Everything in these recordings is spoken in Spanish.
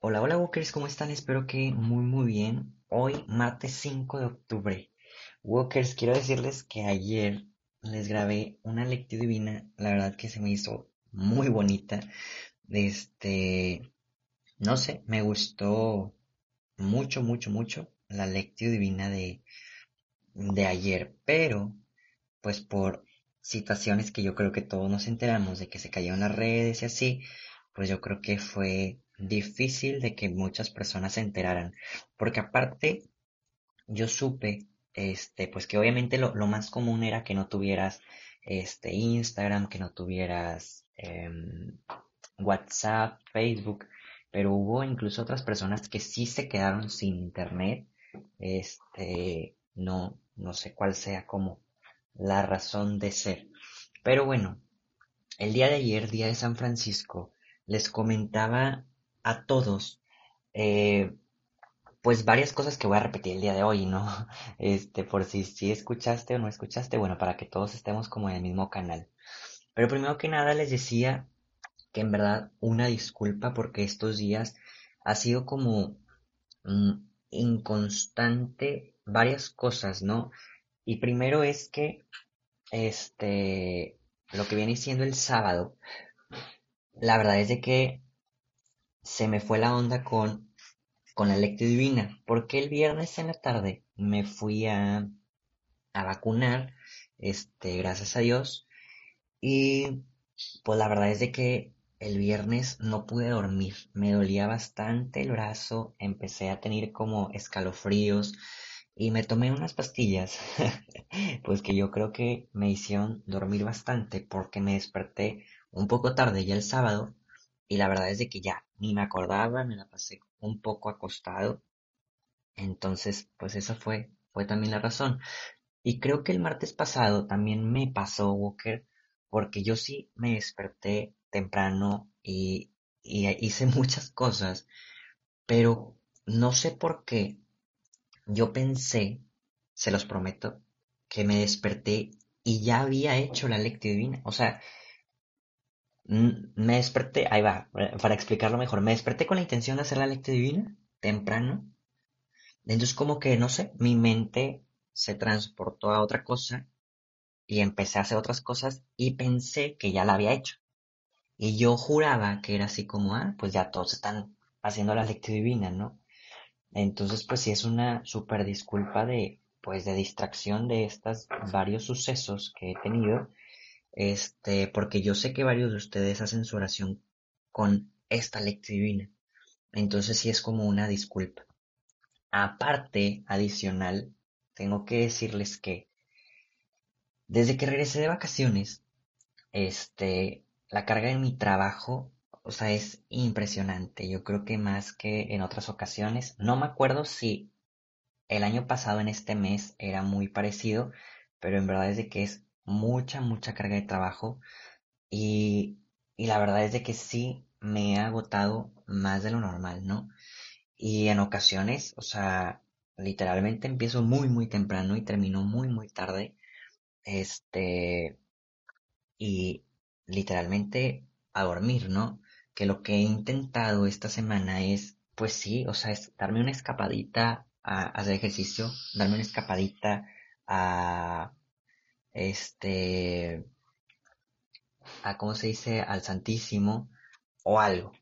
Hola, hola Walkers, ¿cómo están? Espero que muy muy bien. Hoy, martes 5 de octubre. Walkers, quiero decirles que ayer les grabé una lectura divina, la verdad que se me hizo muy bonita. Este, no sé, me gustó mucho, mucho, mucho la lectura divina de, de ayer, pero pues por situaciones que yo creo que todos nos enteramos de que se cayeron las redes y así, pues yo creo que fue difícil de que muchas personas se enteraran, porque aparte yo supe, este, pues que obviamente lo, más común era que no tuvieras este Instagram, que no tuvieras em, WhatsApp, Facebook, pero hubo incluso otras personas que sí se quedaron sin internet, este, no, no sé cuál sea como la razón de ser. Pero bueno, el día de ayer, día de San Francisco, les comentaba a todos, eh, pues varias cosas que voy a repetir el día de hoy, ¿no? Este, por si, si escuchaste o no escuchaste, bueno, para que todos estemos como en el mismo canal. Pero primero que nada les decía que en verdad una disculpa porque estos días ha sido como mm, inconstante varias cosas, ¿no? Y primero es que, este, lo que viene siendo el sábado, la verdad es de que se me fue la onda con, con la lectura divina, porque el viernes en la tarde me fui a, a vacunar, este, gracias a Dios, y pues la verdad es de que el viernes no pude dormir, me dolía bastante el brazo, empecé a tener como escalofríos y me tomé unas pastillas, pues que yo creo que me hicieron dormir bastante porque me desperté un poco tarde ya el sábado y la verdad es de que ya ni me acordaba, me la pasé un poco acostado. Entonces, pues esa fue, fue también la razón. Y creo que el martes pasado también me pasó, Walker, porque yo sí me desperté temprano y, y hice muchas cosas, pero no sé por qué yo pensé, se los prometo, que me desperté y ya había hecho la lectura divina. O sea, me desperté, ahí va, para explicarlo mejor, me desperté con la intención de hacer la lectura divina temprano. Entonces como que, no sé, mi mente se transportó a otra cosa y empecé a hacer otras cosas y pensé que ya la había hecho. Y yo juraba que era así como, ah, pues ya todos están haciendo la lectura divina, ¿no? Entonces, pues sí es una súper disculpa de, pues de distracción de estos varios sucesos que he tenido, este, porque yo sé que varios de ustedes hacen su oración con esta lectura divina. Entonces sí es como una disculpa. Aparte, adicional, tengo que decirles que desde que regresé de vacaciones, este, la carga en mi trabajo, o sea, es impresionante. Yo creo que más que en otras ocasiones. No me acuerdo si el año pasado en este mes era muy parecido, pero en verdad es de que es mucha, mucha carga de trabajo. Y, y la verdad es de que sí me he agotado más de lo normal, ¿no? Y en ocasiones, o sea, literalmente empiezo muy, muy temprano y termino muy, muy tarde. Este, y, literalmente a dormir, ¿no? Que lo que he intentado esta semana es, pues sí, o sea, es darme una escapadita a, hacer ejercicio, darme una escapadita a, este, a, ¿cómo se dice?, al Santísimo o algo,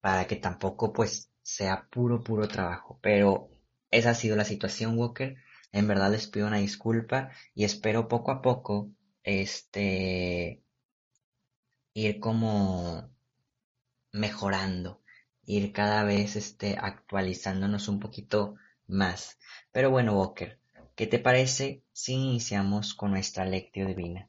para que tampoco, pues, sea puro, puro trabajo. Pero esa ha sido la situación, Walker. En verdad les pido una disculpa y espero poco a poco, este, ir como mejorando, ir cada vez este, actualizándonos un poquito más. Pero bueno, Walker, ¿qué te parece si iniciamos con nuestra lectio divina?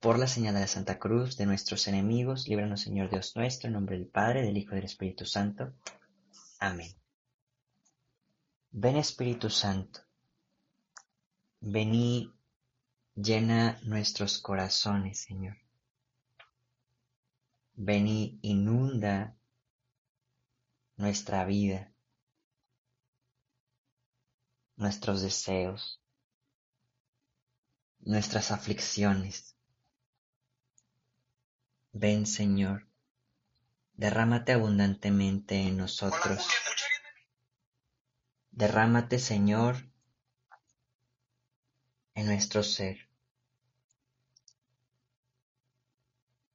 Por la señal de la Santa Cruz de nuestros enemigos, líbranos Señor Dios nuestro, en nombre del Padre, del Hijo y del Espíritu Santo. Amén. Ven Espíritu Santo, vení, llena nuestros corazones, Señor. Vení, inunda nuestra vida, nuestros deseos, nuestras aflicciones. Ven, Señor, derrámate abundantemente en nosotros. Derrámate, Señor, en nuestro ser.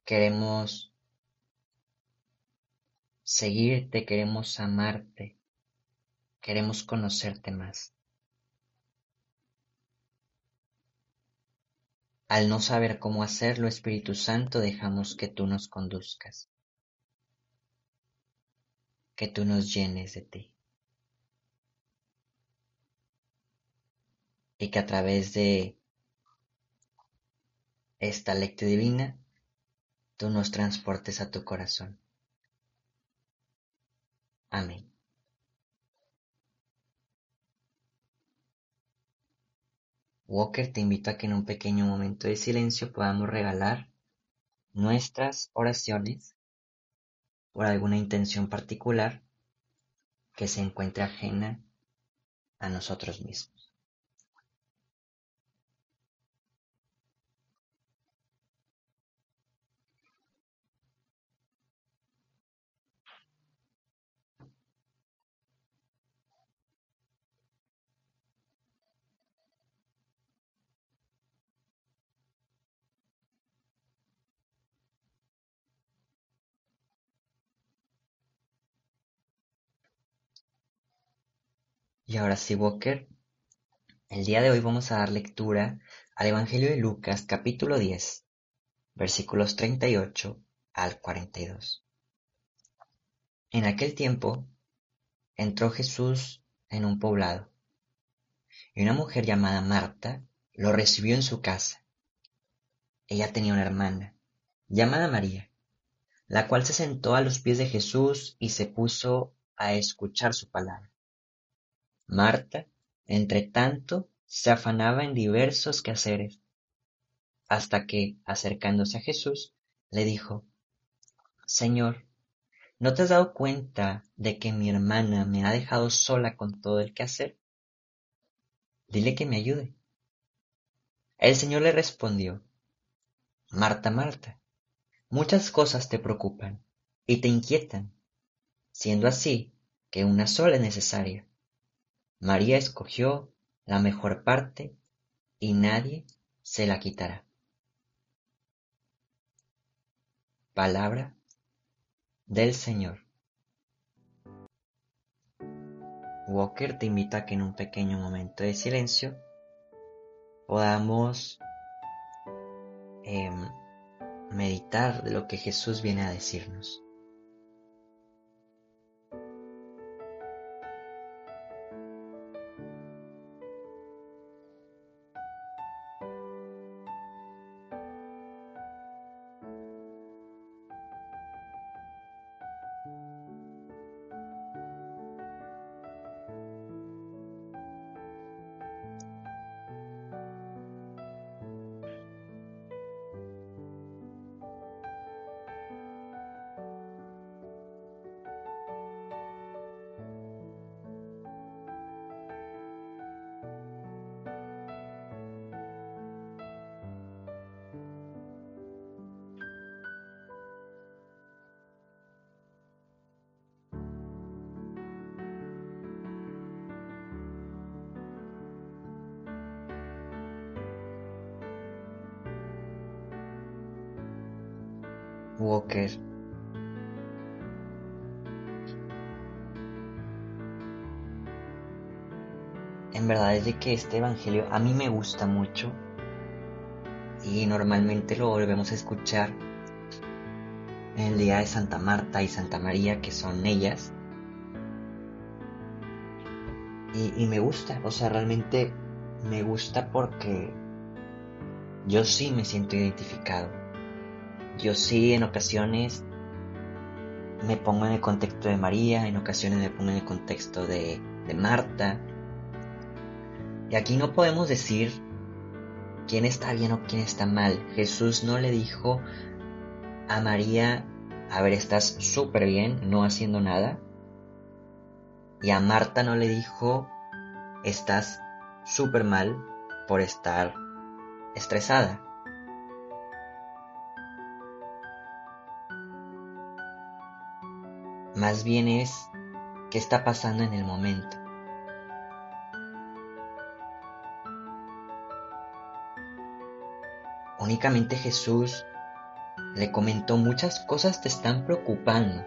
Queremos seguirte, queremos amarte, queremos conocerte más. Al no saber cómo hacerlo, Espíritu Santo, dejamos que tú nos conduzcas, que tú nos llenes de ti. Y que a través de esta lectura divina, tú nos transportes a tu corazón. Amén. Walker te invito a que en un pequeño momento de silencio podamos regalar nuestras oraciones por alguna intención particular que se encuentre ajena a nosotros mismos. Y ahora sí, Walker, el día de hoy vamos a dar lectura al Evangelio de Lucas capítulo 10, versículos 38 al 42. En aquel tiempo entró Jesús en un poblado, y una mujer llamada Marta lo recibió en su casa. Ella tenía una hermana, llamada María, la cual se sentó a los pies de Jesús y se puso a escuchar su palabra. Marta, entre tanto, se afanaba en diversos quehaceres, hasta que, acercándose a Jesús, le dijo, Señor, ¿no te has dado cuenta de que mi hermana me ha dejado sola con todo el quehacer? Dile que me ayude. El Señor le respondió, Marta, Marta, muchas cosas te preocupan y te inquietan, siendo así que una sola es necesaria. María escogió la mejor parte y nadie se la quitará. Palabra del Señor. Walker te invita a que en un pequeño momento de silencio podamos em, meditar de lo que Jesús viene a decirnos. Walker. En verdad es de que este evangelio a mí me gusta mucho y normalmente lo volvemos a escuchar en el día de Santa Marta y Santa María, que son ellas. Y, me gusta, o sea, realmente me gusta porque yo sí me siento identificado. Yo sí en ocasiones me pongo en el contexto de María, en ocasiones me pongo en el contexto de, Marta. Y aquí no podemos decir quién está bien o quién está mal. Jesús no le dijo a María, a ver, estás súper bien, no haciendo nada. Y a Marta no le dijo, estás súper mal por estar estresada. Más bien es qué está pasando en el momento. Únicamente Jesús le comentó muchas cosas te están preocupando.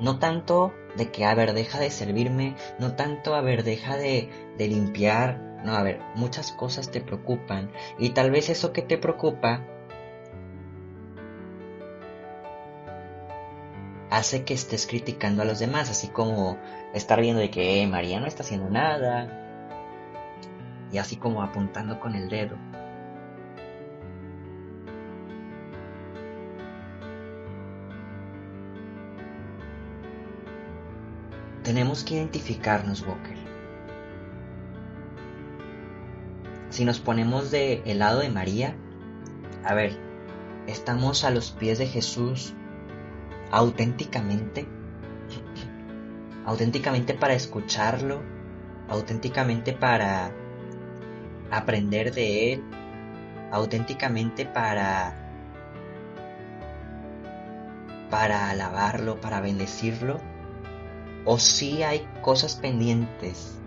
No tanto de que, a ver, deja de servirme, no tanto, a ver, deja de, de limpiar, no, a ver, muchas cosas te preocupan y tal vez eso que te preocupa hace que estés criticando a los demás, así como estar viendo de que eh, María no está haciendo nada y así como apuntando con el dedo. Tenemos que identificarnos, Walker. Si nos ponemos de el lado de María, a ver, estamos a los pies de Jesús auténticamente, auténticamente para escucharlo, auténticamente para aprender de él, auténticamente para para alabarlo, para bendecirlo, o si hay cosas pendientes,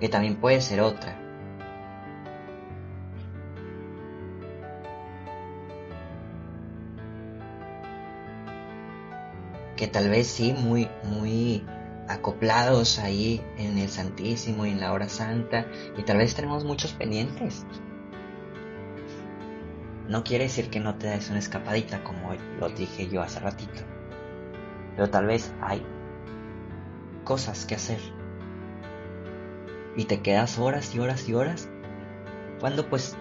que también puede ser otra. Que tal vez sí, muy, muy acoplados ahí en el Santísimo y en la hora santa, y tal vez tenemos muchos pendientes. No quiere decir que no te des una escapadita como lo dije yo hace ratito, pero tal vez hay cosas que hacer. Y te quedas horas y horas y horas, cuando pues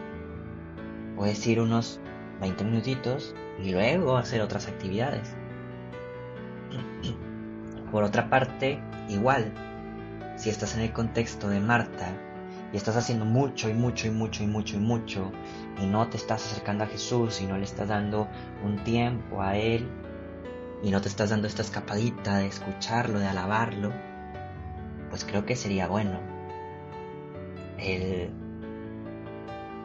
puedes ir unos 20 minutitos y luego hacer otras actividades. Por otra parte, igual, si estás en el contexto de Marta y estás haciendo mucho y mucho y mucho y mucho y mucho y no te estás acercando a Jesús y no le estás dando un tiempo a Él y no te estás dando esta escapadita de escucharlo, de alabarlo, pues creo que sería bueno el,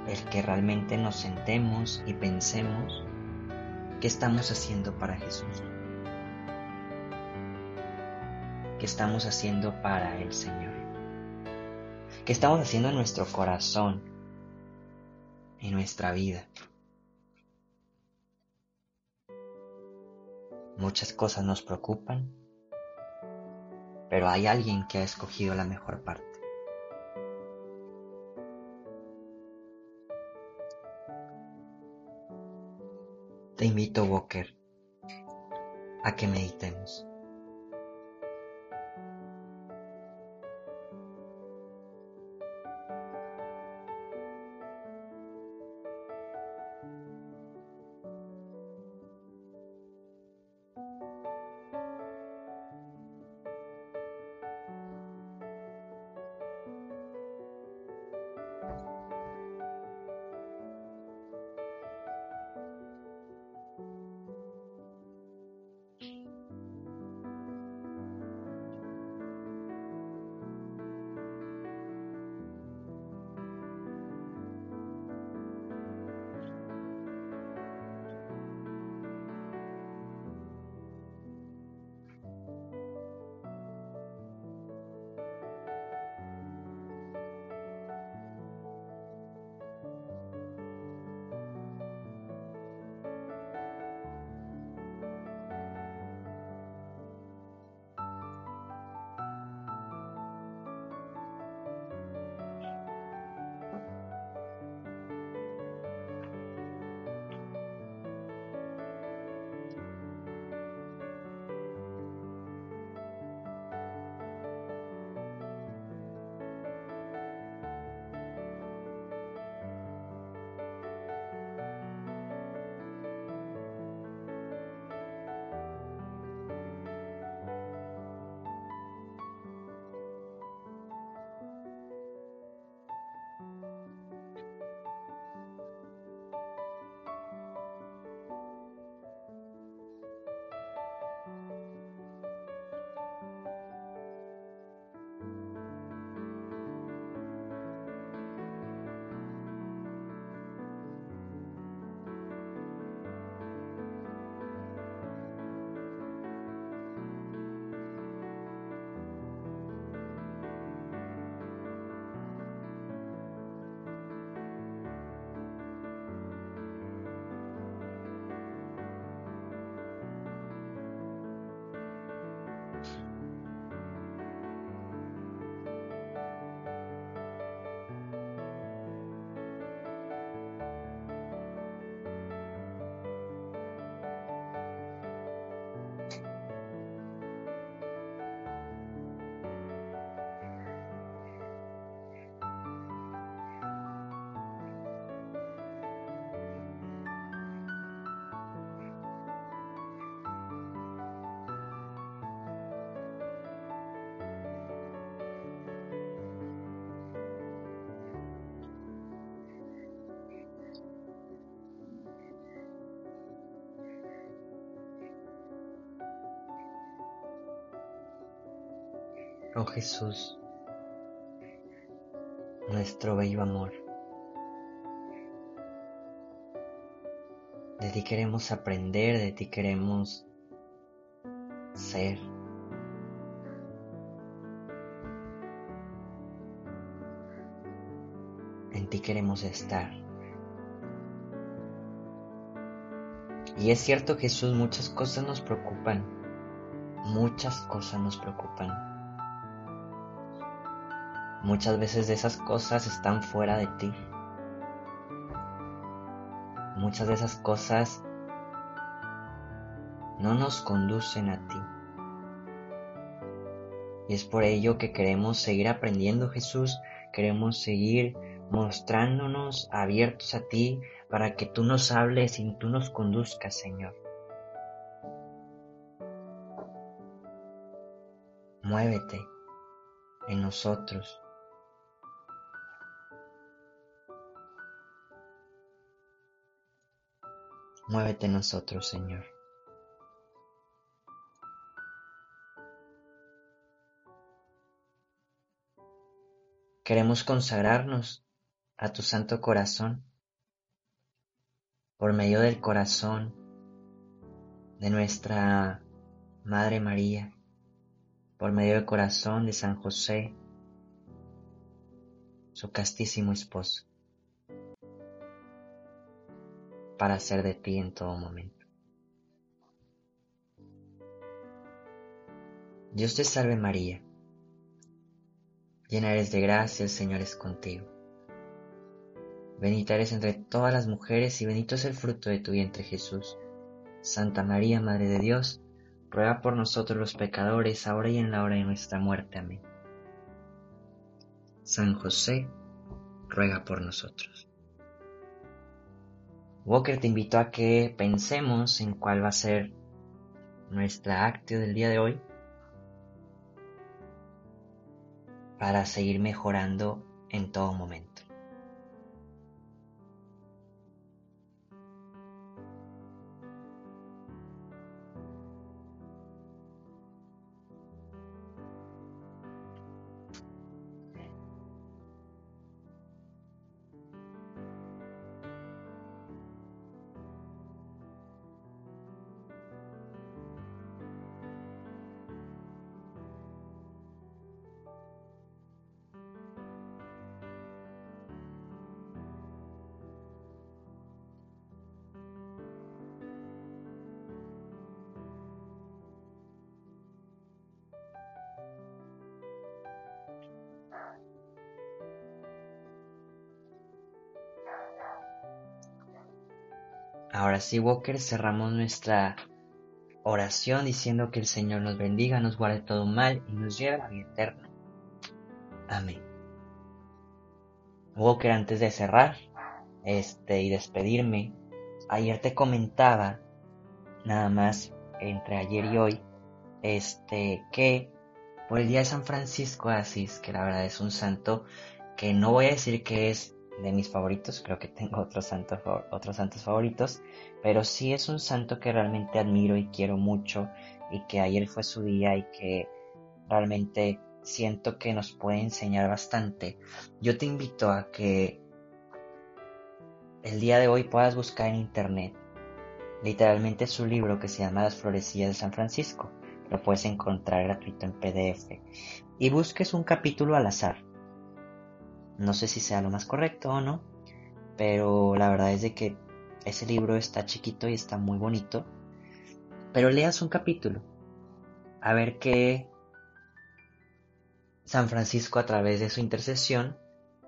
el que realmente nos sentemos y pensemos qué estamos haciendo para Jesús. ¿Qué estamos haciendo para el Señor? ¿Qué estamos haciendo en nuestro corazón, en nuestra vida? Muchas cosas nos preocupan, pero hay alguien que ha escogido la mejor parte. Te invito, Walker, a que meditemos. Oh Jesús, nuestro bello amor. De ti queremos aprender, de ti queremos ser. En ti queremos estar. Y es cierto Jesús, muchas cosas nos preocupan. Muchas cosas nos preocupan. Muchas veces de esas cosas están fuera de ti. Muchas de esas cosas no nos conducen a ti. Y es por ello que queremos seguir aprendiendo Jesús, queremos seguir mostrándonos abiertos a ti para que tú nos hables y tú nos conduzcas, Señor. Muévete en nosotros. Muévete nosotros, Señor. Queremos consagrarnos a tu santo corazón por medio del corazón de nuestra Madre María, por medio del corazón de San José, su castísimo esposo. Para ser de ti en todo momento. Dios te salve María, llena eres de gracia, el Señor es contigo. Bendita eres entre todas las mujeres y bendito es el fruto de tu vientre Jesús. Santa María, Madre de Dios, ruega por nosotros los pecadores, ahora y en la hora de nuestra muerte. Amén. San José, ruega por nosotros. Walker te invito a que pensemos en cuál va a ser nuestra actio del día de hoy para seguir mejorando en todo momento. Ahora sí, Walker, cerramos nuestra oración diciendo que el Señor nos bendiga, nos guarde todo mal y nos lleve a la vida eterna. Amén. Walker, antes de cerrar este, y despedirme, ayer te comentaba, nada más entre ayer y hoy, este, que por el día de San Francisco de Asís, que la verdad es un santo que no voy a decir que es de mis favoritos, creo que tengo otros santos, otros santos favoritos, pero sí es un santo que realmente admiro y quiero mucho y que ayer fue su día y que realmente siento que nos puede enseñar bastante. Yo te invito a que el día de hoy puedas buscar en internet literalmente su libro que se llama Las Florecillas de San Francisco. Lo puedes encontrar gratuito en PDF. Y busques un capítulo al azar no sé si sea lo más correcto o no, pero la verdad es de que ese libro está chiquito y está muy bonito. Pero leas un capítulo, a ver qué San Francisco a través de su intercesión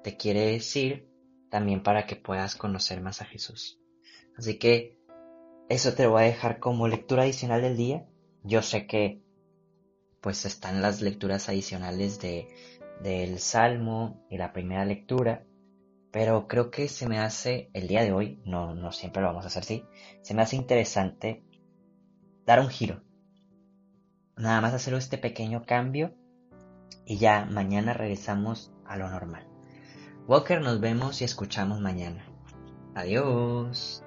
te quiere decir también para que puedas conocer más a Jesús. Así que eso te lo voy a dejar como lectura adicional del día. Yo sé que pues están las lecturas adicionales de del Salmo y la primera lectura, pero creo que se me hace el día de hoy, no, no siempre lo vamos a hacer así, se me hace interesante dar un giro. Nada más hacer este pequeño cambio y ya mañana regresamos a lo normal. Walker, nos vemos y escuchamos mañana. Adiós.